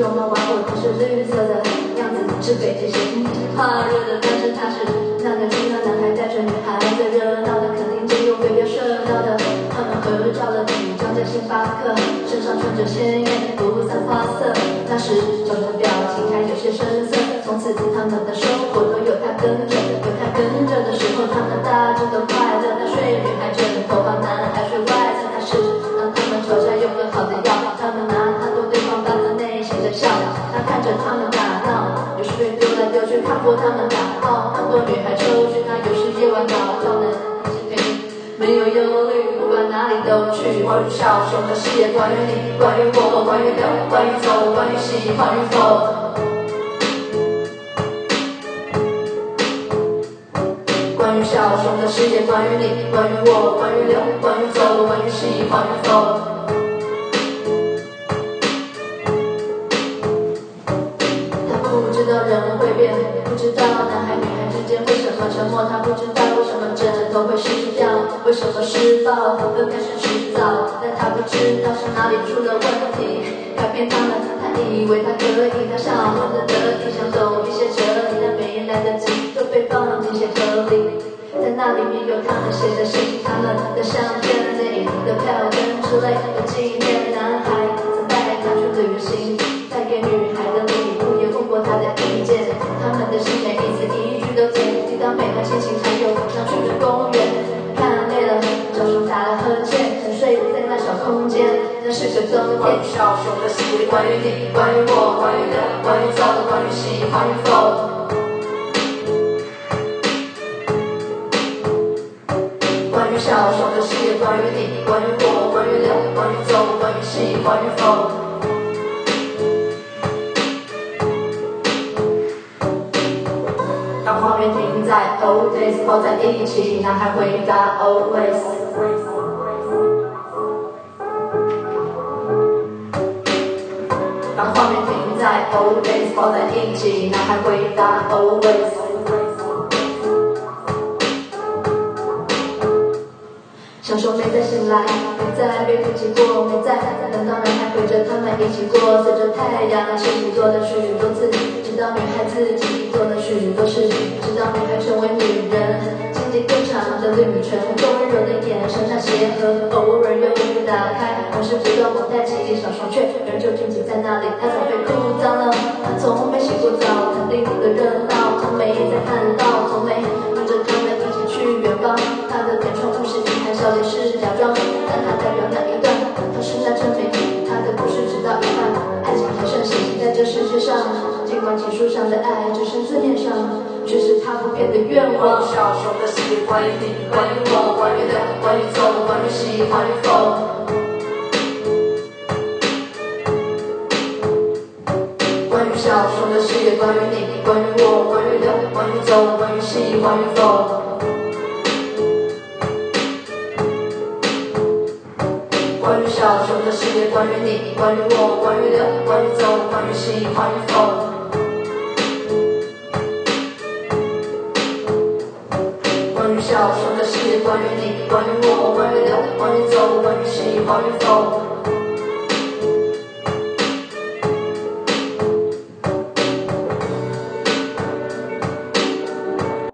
绒毛玩偶，都是绿色的样子，是北极星。怕热的，但是他是那个青的男孩带着女孩，最热闹的肯定就有被别射到的。他们合照了几张在星巴克，身上穿着鲜艳的不散花色。那时整个表情还有些深色。从此他们的生活都有他跟着，他看着他们打闹，有时被丢来丢去，看过他们打闹，看过女孩抽筋，他有时夜晚搞笑呢，没有忧虑，不管哪里都去。关于小熊的事业，关于你，关于我，关于留，关于走，关于喜欢与否。关于小熊的世界，关于你，关于我，关于留，关于走，关于喜欢与否。不知道男孩女孩之间为什么沉默，他不知道为什么枕头会湿掉，为什么施暴分开是迟早，但他不知道是哪里出了问题，改变他们，他以为他可以，他想问的得体，想走一些哲理，但没来得及，都被放进鞋盒里。在那里面有他们写的信，他们的相片、电影的票根之类的纪念。沉睡在那小空间。那是个冬天。小熊的世界，关于你，关于我，关于的，关于走，关于喜欢与否。关于小熊的世界，关于你，关于我，关于留，关于走，关于喜欢与否。当画面停在 Old days，抱在一起，男孩回答 Always。画面停在 Old days，抱在一起，男孩回答 Always。小熊没再醒来，没再被提起过，没再难道男孩陪着他们一起过？随着太阳，一起做了许多次，直到女孩自己做了许多事，直到女孩成为女人。经历更长的旅程，温柔的眼神像鞋盒，偶尔又会打开，往事不断往带起，小熊却仍旧静止在那里。他早被哭脏了，他从没洗过澡，肯定的热闹，从没再看到，从没跟着他们一起去远方。他的天窗不是。到底是假装，但他代表那一段，他是那证明他的故事直到一半，爱情还盛行在这世界上。尽管情书上的爱只是字面上，却是他不变的愿望。小熊的世界，关于你，关于我，关于留，关于走，关于喜欢与否。小熊的世界，关于你，关于我，关于留，关于走，关于喜欢与否。关于小熊的世界，关于你，关于我，关于留，关于走，关于喜欢与否。关于小熊的世界，关于你，关于我，关于留，关于走，关于喜欢与否。